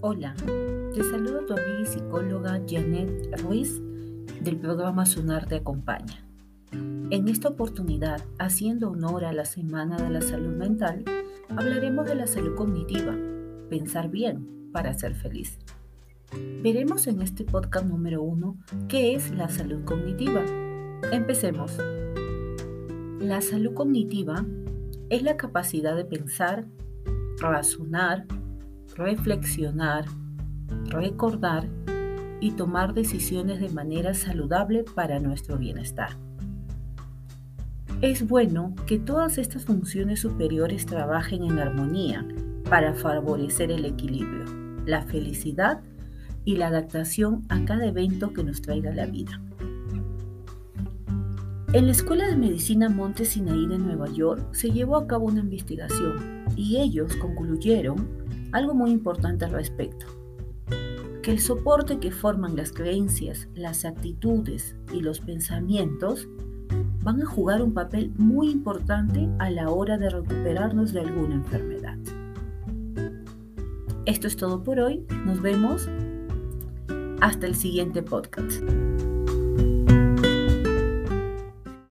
Hola, te saludo tu amiga y psicóloga Janet Ruiz del programa Sunar te acompaña. En esta oportunidad, haciendo honor a la Semana de la Salud Mental, hablaremos de la salud cognitiva, pensar bien para ser feliz. Veremos en este podcast número uno qué es la salud cognitiva. Empecemos. La salud cognitiva es la capacidad de pensar, razonar, reflexionar, recordar y tomar decisiones de manera saludable para nuestro bienestar. Es bueno que todas estas funciones superiores trabajen en armonía para favorecer el equilibrio, la felicidad y la adaptación a cada evento que nos traiga la vida. En la Escuela de Medicina Monte Sinaí de Nueva York se llevó a cabo una investigación y ellos concluyeron algo muy importante al respecto, que el soporte que forman las creencias, las actitudes y los pensamientos van a jugar un papel muy importante a la hora de recuperarnos de alguna enfermedad. Esto es todo por hoy, nos vemos hasta el siguiente podcast.